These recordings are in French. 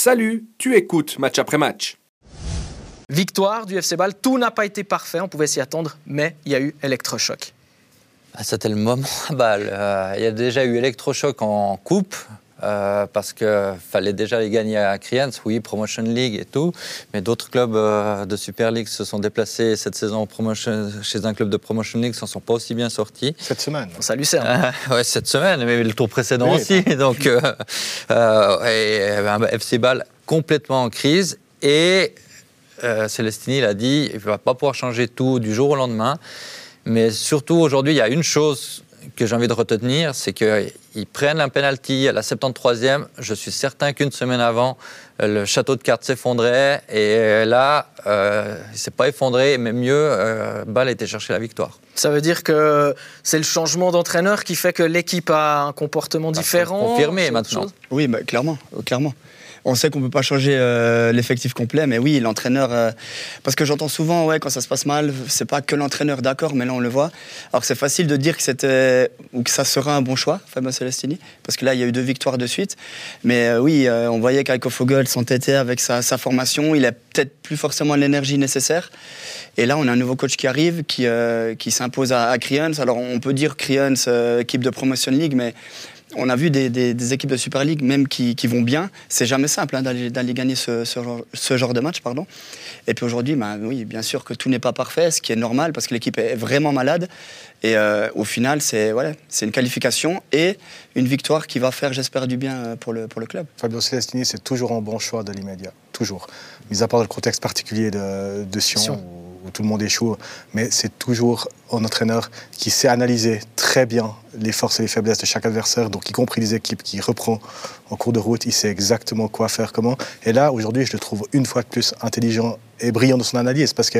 Salut, tu écoutes match après match. Victoire du FC Bâle, tout n'a pas été parfait, on pouvait s'y attendre, mais il y a eu électrochoc. Ah, C'était le moment à Bâle. Euh, il y a déjà eu électrochoc en coupe. Euh, parce qu'il fallait déjà les gagner à Kriens, oui, Promotion League et tout. Mais d'autres clubs euh, de Super League se sont déplacés cette saison promotion, chez un club de Promotion League, s'en sont pas aussi bien sortis. Cette semaine. Ça Lucerne. Euh, ouais, cette semaine, mais le tour précédent Oui, aussi. Donc, euh, euh, et, ben, FC Bâle complètement en crise. Et euh, Célestini l'a dit, il ne va pas pouvoir changer tout du jour au lendemain. Mais surtout, aujourd'hui, il y a une chose que j'ai envie de retenir, c'est qu'ils prennent un penalty à la 73e. Je suis certain qu'une semaine avant, le château de cartes s'effondrait. Et là, euh, il ne s'est pas effondré, mais mieux, euh, Bâle a été chercher la victoire. Ça veut dire que c'est le changement d'entraîneur qui fait que l'équipe a un comportement différent autre maintenant. Oui, bah, clairement, euh, clairement. On sait qu'on peut pas changer euh, l'effectif complet, mais oui, l'entraîneur. euh, parce que j'entends souvent, ouais, quand ça se passe mal, c'est pas que l'entraîneur, d'accord, mais là on le voit. Alors c'est facile de dire que c'était ou que ça sera un bon choix, Fabio Celestini, parce que là il y a eu deux victoires de suite. Mais euh, oui, on voyait qu'Aiko Fogel s'entêtait avec sa, formation. Il a peut-être plus forcément l'énergie nécessaire. Et là, on a un nouveau coach qui arrive, qui, qui s'impose à, à Kriens. Alors on peut dire Kriens, équipe de Promotion League, mais on a vu des, des- des équipes de Super League même qui, qui vont bien. C'est jamais simple hein, d'aller d'aller gagner ce, ce genre, ce genre de match. Pardon. Et puis aujourd'hui, bah, oui, bien sûr que tout n'est pas parfait, ce qui est normal parce que l'équipe est vraiment malade. Et euh, au final, c'est voilà, c'est une qualification et une victoire qui va faire, j'espère, du bien euh, pour le, pour le club. Fabio Celestini, c'est toujours un bon choix de l'immédiat. Toujours. Mis à part le contexte particulier de, de Sion, Sion. Tout le monde échoue. Mais c'est toujours un entraîneur qui sait analyser très bien les forces et les faiblesses de chaque adversaire, donc y compris les équipes, qui reprend en cours de route. Il sait exactement quoi faire, comment. Et là, aujourd'hui, je le trouve une fois de plus intelligent et brillant dans son analyse parce que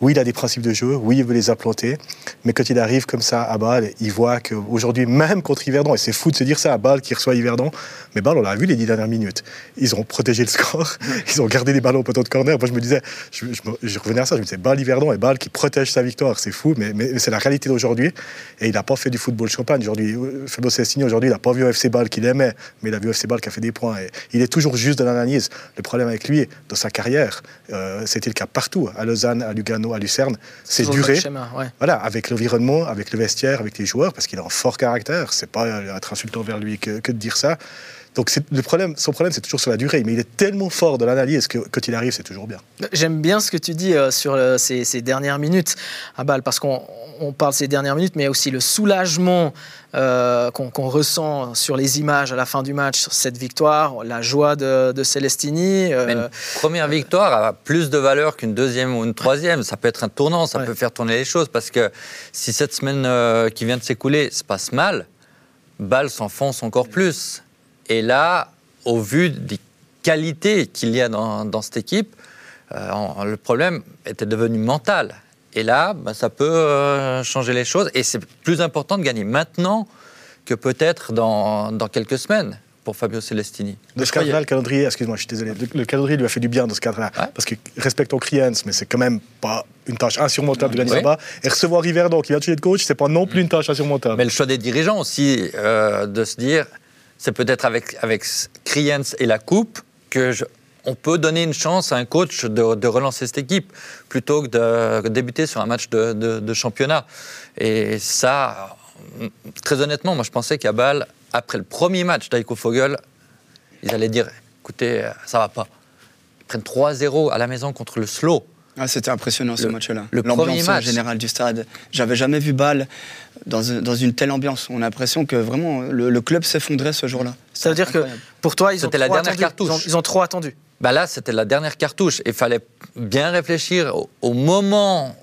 oui, il a des principes de jeu, oui, il veut les implanter, mais quand il arrive comme ça à Bâle, il voit qu'aujourd'hui, même contre Yverdon, et c'est fou de se dire ça à Bâle qui reçoit Yverdon, mais Bâle, on l'a vu les dix dernières minutes, ils ont protégé le score, ils ont gardé les ballons au poteau de corner. Moi, je me disais, je, je me- je revenais à ça, je me disais, Bâle, Yverdon et Bâle qui protège sa victoire, c'est fou, mais, mais c'est la réalité d'aujourd'hui. Et il n'a pas fait du football champagne. Aujourd'hui, Fabio Cestini, aujourd'hui, il n'a pas vu FC Bâle qu'il aimait, mais il a vu FC Bâle qui a fait des points. Et il est toujours juste dans l'analyse. Le problème avec lui, dans sa carrière, euh, c'était le cas partout, à Lausanne, à Lugano, à Lucerne, c'est duré. même schéma, ouais. Voilà, avec l'environnement, avec le vestiaire, avec les joueurs, parce qu'il a un fort caractère. C'est pas être insultant vers lui que, que de dire ça. Donc le problème, son problème, c'est toujours sur la durée. Mais il est tellement fort de l'analyse que quand il arrive, c'est toujours bien. J'aime bien ce que tu dis euh, sur euh, ces, ces dernières minutes à Bâle, parce qu'on on parle de ces dernières minutes, mais il y a aussi le soulagement euh, qu'on ressent sur les images à la fin du match, sur cette victoire, la joie de, de Celestini. euh, Mais une première victoire a plus de valeur qu'une deuxième ou une troisième. Ça peut être un tournant, ça Ouais. peut faire tourner les choses. Parce que si cette semaine euh, qui vient de s'écouler se passe mal, Bâle s'enfonce encore plus. Et là, au vu des qualités qu'il y a dans, dans cette équipe, euh, le problème était devenu mental. Et là, bah, ça peut euh, changer les choses. Et c'est plus important de gagner maintenant que peut-être dans, dans quelques semaines pour Fabio Celestini. Dans ce cadre-là, le calendrier, excuse-moi, je suis désolé, le, le calendrier lui a fait du bien dans ce cadre-là. Ouais. Parce que respectons Kriens, mais c'est quand même pas une tâche insurmontable de gagner là-bas. Et recevoir Riverdon qui de changer de coach, c'est pas non plus une tâche insurmontable. Mais le choix des dirigeants aussi, euh, de se dire, c'est peut-être avec, avec Kriens et la Coupe que on peut donner une chance à un coach de, relancer cette équipe plutôt que de débuter sur un match de, championnat. Et ça, très honnêtement, moi je pensais qu'à Bâle, après le premier match d'Aiko Fogel, ils allaient dire, écoutez, ça va pas. Ils prennent 3-0 à la maison contre le Slow. Ah, C'était impressionnant ce match-là. le premier L'ambiance match. générale du stade. J'avais jamais vu Bâle dans, dans une telle ambiance. On a l'impression que vraiment le, le club s'effondrait ce jour-là. ça veut dire que pour toi, ils ont, C'était la trop dernière attendu. Ils ont, cartouche. ils ont trop attendu. Bah là, c'était la dernière cartouche. Il fallait bien réfléchir au, au moment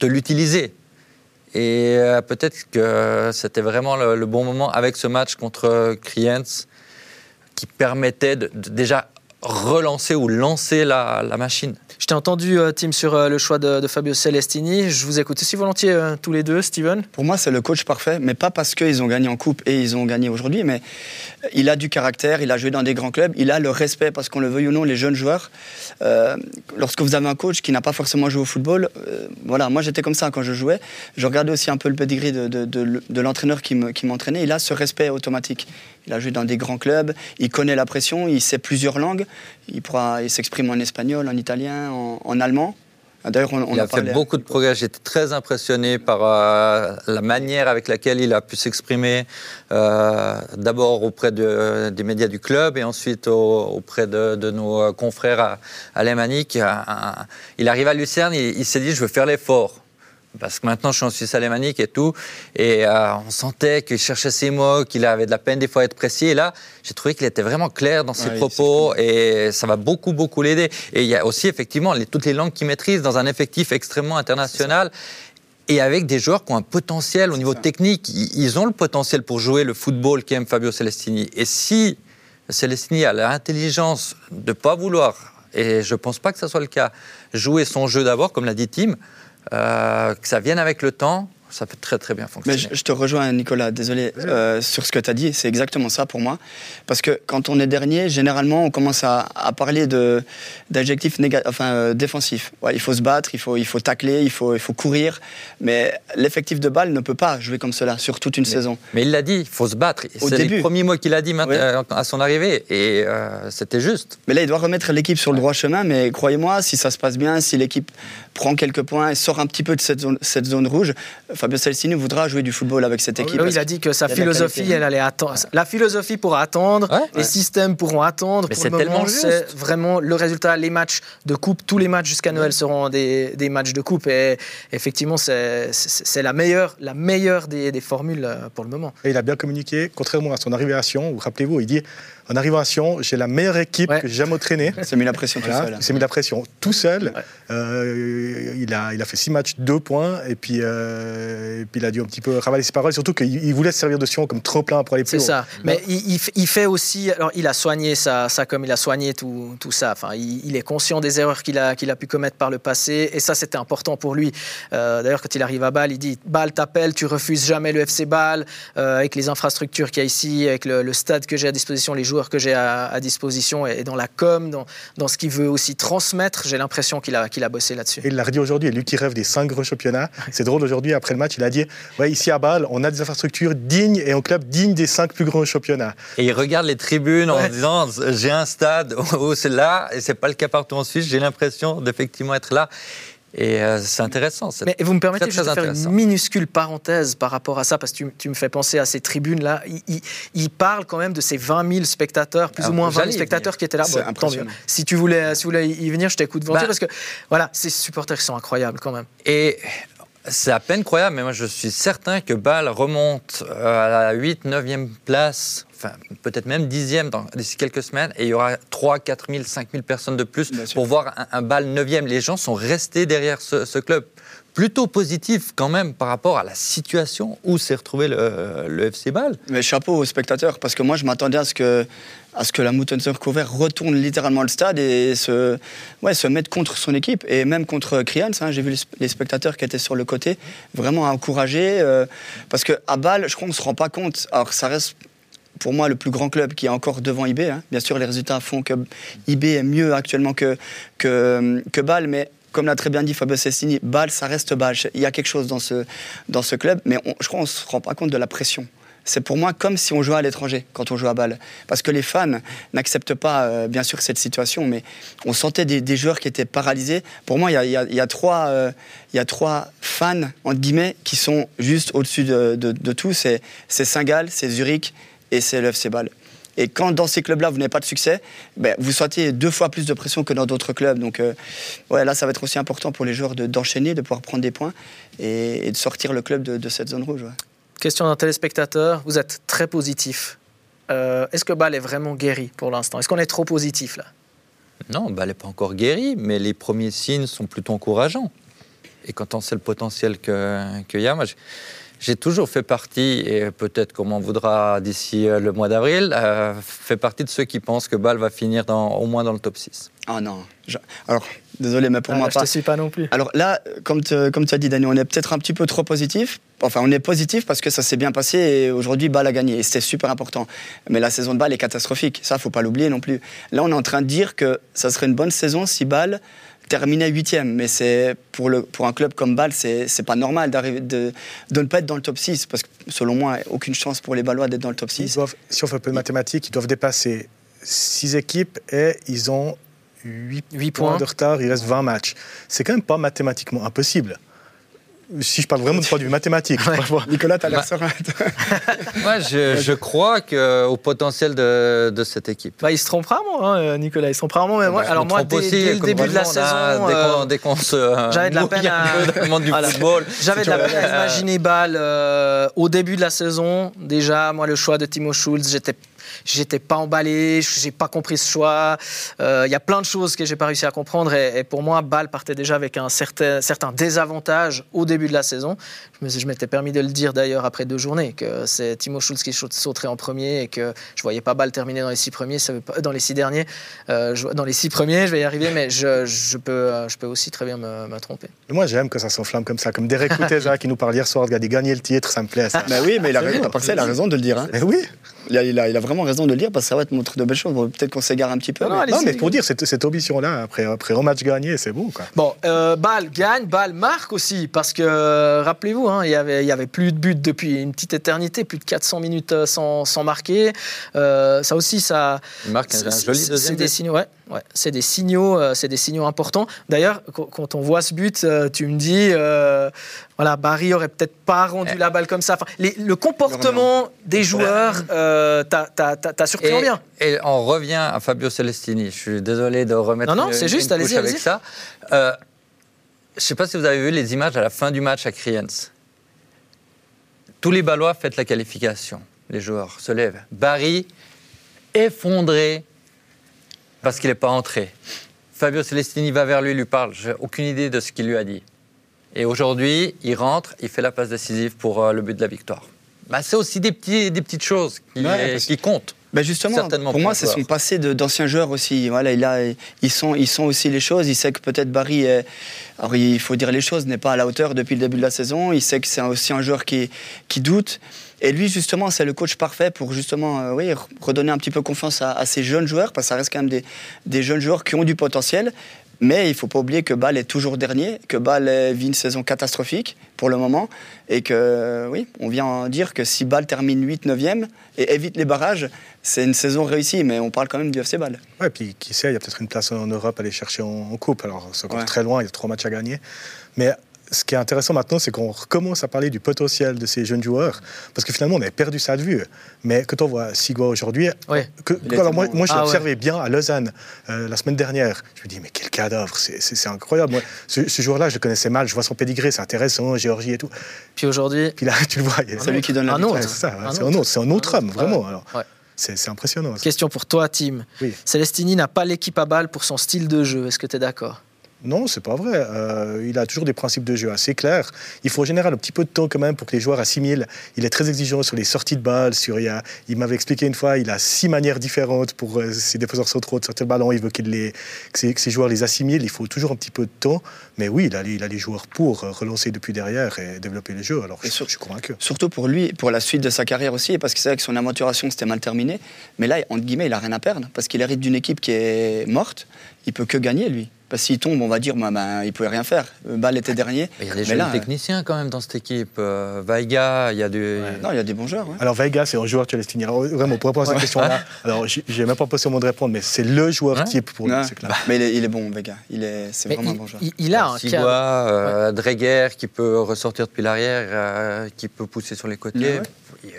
de l'utiliser. Et euh, peut-être que c'était vraiment le, le bon moment avec ce match contre Kriens qui permettait de, de déjà relancer ou lancer la, la machine. T'ai entendu, euh, Tim, sur euh, le choix de, Fabio Celestini. Je vous écoute aussi volontiers euh, tous les deux, Steven. Pour moi, c'est le coach parfait, mais pas parce qu'ils ont gagné en coupe et ils ont gagné aujourd'hui, mais il a du caractère, il a joué dans des grands clubs, il a le respect, parce qu'on le veuille ou non, les jeunes joueurs. Lorsque vous avez un coach qui n'a pas forcément joué au football, voilà, moi j'étais comme ça quand je jouais. Je regardais aussi un peu le pedigree de, l'entraîneur qui m'entraînait. Il a ce respect automatique. Il a joué dans des grands clubs, il connaît la pression, il sait plusieurs langues. Il, il s'exprime en espagnol, en italien, en, en allemand. D'ailleurs, on, on il a, a fait beaucoup de progrès. J'étais très impressionné par euh, la manière avec laquelle il a pu s'exprimer, euh, d'abord auprès de, des médias du club et ensuite au, auprès de, de, nos confrères à, à l'Emanic. Il arrive à Lucerne, il, il s'est dit je veux faire l'effort parce que maintenant je suis en Suisse alémanique et tout, et euh, on sentait qu'il cherchait ses mots, qu'il avait de la peine des fois à être précis. Et là, j'ai trouvé qu'il était vraiment clair dans ses propos, et ça va beaucoup, beaucoup l'aider. Et il y a aussi effectivement les, toutes les langues qu'il maîtrise dans un effectif extrêmement international. Et avec des joueurs qui ont un potentiel au niveau technique, ils ont le potentiel pour jouer le football qu'aime Fabio Celestini. Et si Celestini a l'intelligence de ne pas vouloir, et je ne pense pas que ce soit le cas, jouer son jeu d'abord, comme l'a dit Tim, que ça vienne avec le temps, ça peut très très bien fonctionner. Mais je, je te rejoins, Nicolas, désolé, euh, sur ce que tu as dit, c'est exactement ça pour moi. Parce que quand on est dernier, généralement, on commence à, à parler d'adjectifs enfin, euh, défensifs. Ouais, il faut se battre, il faut, il faut tacler, il faut, il faut courir. Mais l'effectif de balle ne peut pas jouer comme cela sur toute une mais, saison. Mais il l'a dit, il faut se battre. C'est le premier mot qu'il a dit ouais. à son arrivée. Et euh, c'était juste. Mais là, il doit remettre l'équipe sur le droit chemin. Mais croyez-moi, si ça se passe bien, si l'équipe prend quelques points et sort un petit peu de cette zone, cette zone rouge, Fabio Celestini voudra jouer du football avec cette équipe. Oui, il a dit que sa philosophie, elle allait attendre. La philosophie pourra attendre, ouais, les ouais. systèmes pourront attendre. Mais c'est tellement C'est vraiment le résultat. Les matchs de coupe, tous les matchs jusqu'à Noël seront des, des, matchs de coupe. Et effectivement, c'est la meilleure, la meilleure des, des, formules euh, pour le moment. Et il a bien communiqué, contrairement à son arrivée à Sion, vous rappelez-vous, il dit en arrivant à Sion, j'ai la meilleure équipe ouais. que j'ai jamais entraînée. Il s'est mis la pression voilà, tout seul. Il s'est mis la pression tout seul. Ouais. Euh, il, a, il a fait six matchs, deux points, et puis, euh, et puis il a dû un petit peu ravaler ses paroles, surtout qu'il voulait se servir de Sion comme tremplin pour aller plus haut. C'est ça. Mais il, il, fait aussi, alors il a soigné ça, ça comme il a soigné tout, tout ça. Enfin, il, il est conscient des erreurs qu'il a, qu'il a pu commettre par le passé, et ça c'était important pour lui. Euh, D'ailleurs, quand il arrive à Bâle, il dit Bâle t'appelle, tu refuses jamais le FC Bâle, euh, avec les infrastructures qu'il y a ici, avec le, le stade que j'ai à disposition, les joueurs que j'ai à, à, disposition, et, dans la com, dans, dans ce qu'il veut aussi transmettre. J'ai l'impression qu'il a, qu'il a bossé là-dessus. Il l'a redit aujourd'hui, lui qui rêve des cinq gros championnats. C'est drôle aujourd'hui, après le match, il a dit ouais, ici à Bâle, on a des infrastructures dignes et un club digne des cinq plus grands championnats. Et il regarde les tribunes ouais. en disant j'ai un stade où c'est là, et c'est pas le cas partout en Suisse, j'ai l'impression d'effectivement être là. Et euh, c'est intéressant. Mais vous me permettez très, très de faire une minuscule parenthèse par rapport à ça, parce que tu, tu me fais penser à ces tribunes-là. Il, il, il, parle quand même de ces 20 000 spectateurs, plus ah, ou moins 20 000 spectateurs qui étaient là. Bon, tant mieux. Si tu, voulais, si tu voulais y venir, je t'écoute volontiers, bah, parce que voilà, ces supporters qui sont incroyables quand même. Et c'est à peine croyable, mais moi je suis certain que Bâle remonte euh, à la 8, 9e place, enfin peut-être même 10e d'ici quelques semaines, et il y aura 3, 4 000, 5 000 personnes de plus pour voir un, un Bâle 9e. Les gens sont restés derrière ce, ce, club. Plutôt positif quand même par rapport à la situation où s'est retrouvé le, le, FC Bâle. Mais chapeau aux spectateurs, parce que moi je m'attendais à ce que à ce que la Moutenser Cover retourne littéralement le stade et se, ouais, se mette contre son équipe et même contre Krians. Hein, J'ai vu les spectateurs qui étaient sur le côté vraiment encourager euh, parce qu'à Bâle, je crois qu'on ne se rend pas compte. Alors ça reste pour moi le plus grand club qui est encore devant IB. Hein. Bien sûr, les résultats font que IB est mieux actuellement que, que, que Bâle, mais comme l'a très bien dit Fabio Cestini, Bâle, ça reste Bâle. Il y a quelque chose dans ce, dans ce club, mais je crois qu'on ne se rend pas compte de la pression c'est pour moi comme si on jouait à l'étranger quand on joue à balle. Parce que les fans n'acceptent pas, euh, bien sûr, cette situation, mais on sentait des, joueurs qui étaient paralysés. Pour moi, il y a, y y a, trois, euh, y a trois fans, entre guillemets, qui sont juste au-dessus de, de, de, tout. C'est Saint-Gall, c'est Zurich et c'est le FC Bâle. Et quand dans ces clubs-là, vous n'avez pas de succès, ben, vous sentez deux fois plus de pression que dans d'autres clubs. Donc euh, ouais, là, ça va être aussi important pour les joueurs d'enchaîner, de, de, pouvoir prendre des points et, et de sortir le club de, de cette zone rouge. Ouais. Question d'un téléspectateur, vous êtes très positif. Euh, Est-ce que Bâle est vraiment guéri pour l'instant? Est-ce qu'on est trop positif là? Non, Bâle n'est pas encore guéri, mais les premiers signes sont plutôt encourageants. Et quand on sait le potentiel qu'il que y a, moi, j'ai toujours fait partie, et peut-être qu'on m'en voudra d'ici euh, le mois d'avril, euh, fait partie de ceux qui pensent que Bâle va finir dans, au moins dans le top 6. Ah non. Je- Alors, désolé, mais pour Ah, moi, là, je pas. te suis pas non plus. Alors là, comme, te- comme tu as dit, Dani, on est peut-être un petit peu trop positif. Enfin, on est positif parce que ça s'est bien passé et aujourd'hui, Bâle a gagné. Et c'était super important. Mais la saison de Bâle est catastrophique. Ça, faut pas l'oublier non plus. Là, on est en train de dire que ça serait une bonne saison si Bâle terminait huitième. Mais c'est pour, le, pour un club comme Bâle, c'est c'est pas normal d'arriver de, de ne pas être dans le top 6. Parce que selon moi, aucune chance pour les Balois d'être dans le top Ils 6. doivent, si on fait un peu de mathématiques, ils doivent dépasser 6 équipes et ils ont 8, Huit points points. de retard, il reste 20 matchs. C'est quand même pas mathématiquement impossible. Si je parle vraiment de point de vue mathématique, Ouais. franchement. Nicolas, tu as l'air Bah, serein. Moi, je, je crois que, au potentiel de, de cette équipe. Bah, il se trompe rarement, hein, Nicolas. Il se trompe rarement. Mais moi, Je alors moi, dès, aussi, dès le comme début de la hein, saison, dès qu'on euh, dès qu'on se j'avais de la peine à-. J'avais de la peine à Euh, imaginer Bâle euh, au début de la saison. Déjà, moi, le choix de Timo Schulz, j'étais j'étais pas emballé, j'ai pas compris ce choix. Euh, Il y a plein de choses que j'ai pas réussi à comprendre et, et pour moi, Bâle partait déjà avec un certain, certain désavantage au début de la saison. Je m'étais permis de le dire d'ailleurs après deux journées que c'est Timo Schulz qui saute- sauterait en premier et que je voyais pas Bâle terminer dans les six premiers, ça veut pas- dans les six derniers, Euh, je- dans les six premiers, je vais y arriver, mais je, je peux, euh, je peux aussi très bien me, me tromper. Et Moi, j'aime que ça s'enflamme comme ça. Comme Derek Couteza qui nous parle hier soir, regardez, gagner le titre, ça me plaît. Ça. Mais oui, mais il a, raison, il a de le dire. hein. Mais oui, Il a, il a- il a vraiment raison de le dire parce que ça va te montrer de belles choses. Bon, Peut-être qu'on s'égare un petit peu. Non, mais- non, pour dire, cette, cette ambition-là, après, après un match gagné, c'est beau. Quoi. Bon, euh, Bâle gagne, Bâle marque aussi, parce que, euh, rappelez-vous, hein, il y avait, il y avait plus de buts depuis une petite éternité, plus de 400 minutes euh, sans, sans marquer. Euh, ça aussi, ça... Il marque un, joli deuxième C'est des but. signaux, ouais, ouais, c'est des signaux, euh, c'est des signaux importants. D'ailleurs, quand, on voit ce but, euh, tu me dis, euh, voilà, Barry aurait peut-être pas rendu Eh. la balle comme ça. Enfin, les- le comportement des joueurs, euh, t'as- t'as t'as- t'as surpris en Et, bien. et on revient à Fabio Celestini. Je suis désolé de remettre Non, non, une- c'est juste, allez-y, avec allez-y. ça. Euh, je ne sais pas si vous avez vu les images à la fin du match à Kriens. Tous les Ballois fêtent la qualification. Les joueurs se lèvent. Barry, effondré parce qu'il n'est pas entré. Fabio Celestini va vers lui, lui parle. J'ai aucune idée de ce qu'il lui a dit. Et aujourd'hui, il rentre, il fait la passe décisive pour euh, le but de la victoire. Bah, c'est aussi des, petits, des petites choses qui, Ouais, parce qui comptent. Ben justement, pour moi, c'est son passé d'ancien joueur aussi. Voilà, il a, ils sont, ils sont aussi les choses. Il sait que peut-être Barry, est- alors il faut dire les choses, n'est pas à la hauteur depuis le début de la saison. Il sait que c'est aussi un joueur qui, qui doute. Et lui, justement, c'est le coach parfait pour justement, euh, oui, redonner un petit peu confiance à, à ces jeunes joueurs, parce que ça reste quand même des, des jeunes joueurs qui ont du potentiel. Mais il ne faut pas oublier que Bâle est toujours dernier, que Bâle vit une saison catastrophique pour le moment, et que, oui, on vient en dire que si Bâle termine 8 9e et évite les barrages, c'est une saison réussie, mais on parle quand même du FC Bâle. Ouais, puis qui sait, il y a peut-être une place en Europe à aller chercher en, en coupe. Alors, c'est encore Ouais. très loin, il y a trois matchs à gagner. Mais ce qui est intéressant maintenant, c'est qu'on recommence à parler du potentiel de ces jeunes joueurs. Parce que finalement, on avait perdu ça de vue. Mais quand on voit Sigua aujourd'hui, alors moi, moi, je l'ai Ah ouais. observé bien à Lausanne euh, la semaine dernière. Je me dis, mais quel cadavre, c'est- incroyable. Moi, ce, ce joueur-là, je le connaissais mal, je vois son pédigré, c'est intéressant, Géorgie et tout. Puis aujourd'hui, Puis là, tu le vois, il y a- C'est lui qui donne la Un autre. C'est Un autre. un autre, c'est un autre Un homme, vraiment. ouais. Alors, Ouais. c'est c'est impressionnant. ça. question pour toi, Tim. Oui. Celestini n'a pas l'équipe à balle pour son style de jeu. Est-ce que tu es d'accord? Non, c'est pas vrai. Euh, il a toujours des principes de jeu assez clairs. Il faut en général un petit peu de temps quand même pour que les joueurs assimilent. Il est très exigeant sur les sorties de balles. Sur, il a- il m'avait expliqué une fois, il a six manières différentes pour euh, si des défenseurs trop de sortir le ballon. Il veut qu'il les, que, ses, que ses joueurs les assimilent. Il faut toujours un petit peu de temps. Mais oui, il a, les- il a les joueurs pour euh, relancer depuis derrière et développer le jeu. Alors, je, sur- je suis convaincu. Surtout pour lui, pour la suite de sa carrière aussi, parce que c'est vrai que son aventuration c'était mal terminé. Mais là, entre guillemets, il a rien à perdre, parce qu'il hérite d'une équipe qui est morte. Il peut que gagner, lui. Parce qu'il tombe, on va dire, bah, ben, il pouvait rien faire. Ball était dernier. Il y a des jeunes là, techniciens quand même dans cette équipe. Euh, Vaiga, il y a du. Non, il y a des bons joueurs. ouais. Alors, Veiga, c'est un joueur Celestini. Alors, vraiment, pour répondre à cette question-là, alors, j'ai même pas pensé au mot de répondre, mais c'est le joueur Ouais. type pour lui, Ouais. c'est clair. Mais il est, il est bon, Vega. Il est, c'est Mais vraiment il, un bon joueur. il- il a un Sigua, euh, Dreger qui peut ressortir depuis l'arrière, euh, qui peut pousser sur les côtés.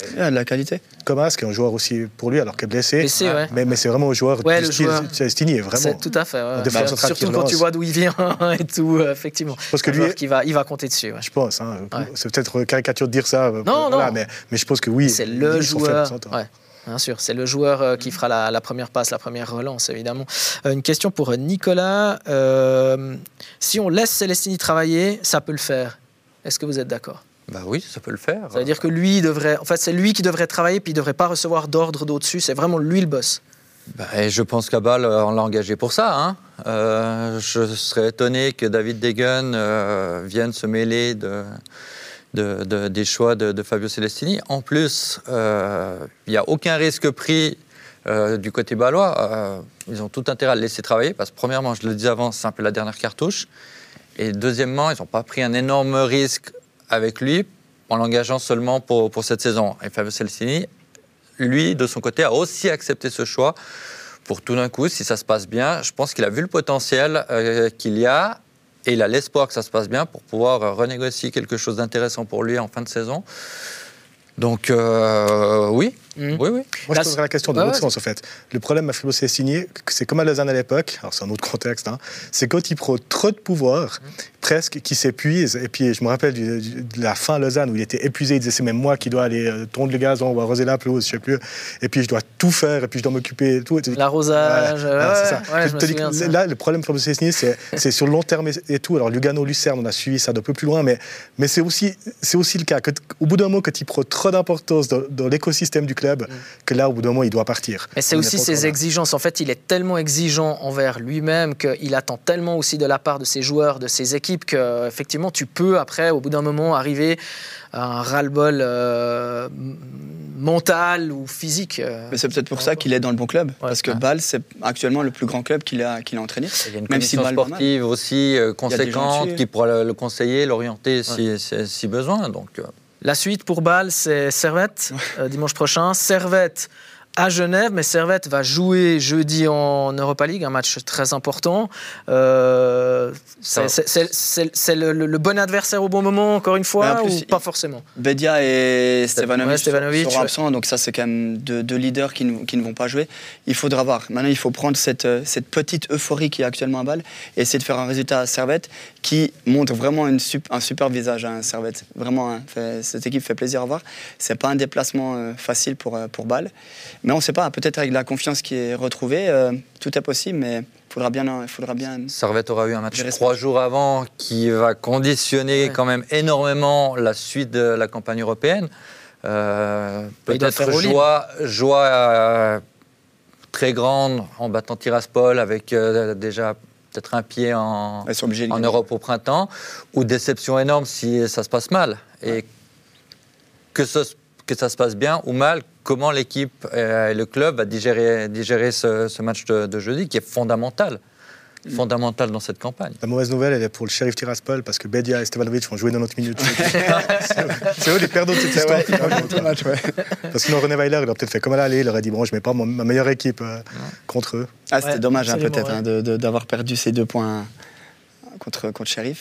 Ouais. Il- Il a de la qualité. Comas, qui est un joueur aussi pour lui, alors qu'il est blessé. Blessé, ouais. Mais, mais c'est vraiment un joueur Ouais, du le style joueur. Celestini, est vraiment. C'est tout à fait. ouais. Qui Surtout quand tu vois d'où il vient et tout, euh, effectivement. Parce que lui- joueur qui va, il va compter dessus. ouais. Je pense, hein, Ouais. c'est peut-être caricature de dire ça, euh, Non, voilà, non. Mais, mais je pense que oui. C'est le joueur. Ouais. Bien sûr, c'est le joueur euh, qui fera la, la première passe, la première relance, évidemment. Une question pour Nicolas. Euh, si on laisse Celestini travailler, ça peut le faire. Est-ce que vous êtes d'accord? Bah oui, ça peut le faire. Ça veut dire que lui devrait. En fait, c'est lui qui devrait travailler, puis il devrait pas recevoir d'ordre d'au-dessus. C'est vraiment lui le boss. Bah, et je pense qu'à Bâle, euh, on l'a engagé pour ça. hein. Euh, je serais étonné que David Degen euh, vienne se mêler de, de- de- des choix de, Fabio Celestini. En plus, euh, il n'y a aucun risque pris du côté balois. Ils ont tout intérêt à le laisser travailler parce que, premièrement, je le disais avant, c'est un peu la dernière cartouche. Et deuxièmement, ils n'ont pas pris un énorme risque avec lui en l'engageant seulement pour, pour cette saison. Et Fabio Celestini, lui, de son côté, a aussi accepté ce choix pour tout d'un coup, si ça se passe bien. Je pense qu'il a vu le potentiel euh, qu'il y a et il a l'espoir que ça se passe bien pour pouvoir renégocier quelque chose d'intéressant pour lui en fin de saison. Donc, euh, oui, Mhm. oui, oui. Moi, Là, je poserais la question de l'autre ouais. sens, en fait. Le problème à Fribourg signé, c'est comme à Lausanne à l'époque, alors c'est un autre contexte, hein, c'est quand il prend trop de pouvoir, presque, qui s'épuise. Et puis, je me rappelle du- du- de la fin à Lausanne où il était épuisé, il disait c'est même moi qui dois aller euh, tondre le gazon ou arroser la pelouse, je sais plus. Et puis, je dois tout faire, et puis je dois m'occuper de tout. Et dis, L'arrosage. Voilà, ouais, c'est Je je dis ça. là, le problème pour signé, c'est c'est sur le long terme et, et tout. Alors, Lugano, Lucerne, on a suivi ça d'un peu plus loin, mais, mais c'est aussi, c'est aussi le cas. que Au bout d'un moment, quand il prend trop d'importance dans, dans l'écosystème du club, que là, au bout d'un moment, il doit partir. Mais c'est aussi ses exigences. En fait, il est tellement exigeant envers lui-même qu'il attend tellement aussi de la part de ses joueurs, de ses équipes, que effectivement, tu peux après, au bout d'un moment, arriver à un ras-le-bol euh, mental ou physique. euh. Mais c'est peut-être pour ça qu'il est dans le bon club. parce que Ouais. Bâle, c'est actuellement le plus grand club qu'il a, qu'il a entraîné. Il y a une Même si Bâle sportive aussi euh, conséquente qui pourra le, le conseiller, l'orienter si, si- si besoin. Donc, euh, La suite pour Bâle, c'est Servette, euh, dimanche prochain. Servette à Genève, mais Servette va jouer jeudi en Europa League, un match très important. Euh, c'est le, le- le bon adversaire au bon moment, encore une fois, Mais en plus, ou il- pas forcément? Bedia et Stevanovic, seront ouais. absents, donc ça c'est quand même deux, deux leaders qui ne, qui ne vont pas jouer. Il faudra voir. Maintenant, il faut prendre cette, euh, cette petite euphorie qui est actuellement à balle et essayer de faire un résultat à Servette qui montre vraiment une un super visage à Servette. Vraiment, hein, fait- cette équipe fait plaisir à voir. C'est pas un déplacement euh, facile pour, pour Bâle. Mais on ne sait pas, peut-être avec la confiance qui est retrouvée, euh, tout est possible, mais il faudra bien, il faudra bien Servette aura eu un match trois jours avant qui va conditionner Ouais. quand même énormément la suite de la campagne européenne. Euh, doit Peut-être joie, joie euh, très grande en battant Tiraspol avec euh, déjà peut-être un pied en. Europe au printemps, ou déception énorme si ça se passe mal. Et que, ce- que ça se passe bien ou mal, comment l'équipe euh, et le club va digérer, digérer ce, ce match de, de jeudi qui est fondamental. Fondamental dans cette campagne. La mauvaise nouvelle, elle est pour le shérif Tiraspol parce que Bedia et Stevanovic vont jouer 90 minutes. c'est eux les perdants de cette histoire. Parce que sinon, René Weiler, il a peut-être fait comme à l'aller. Il aurait dit Bon, je mets pas ma meilleure équipe euh, contre eux. Ah, c'était Ouais, dommage hein, peut-être ouais. hein, d'avoir perdu ces deux points contre, contre Sheriff.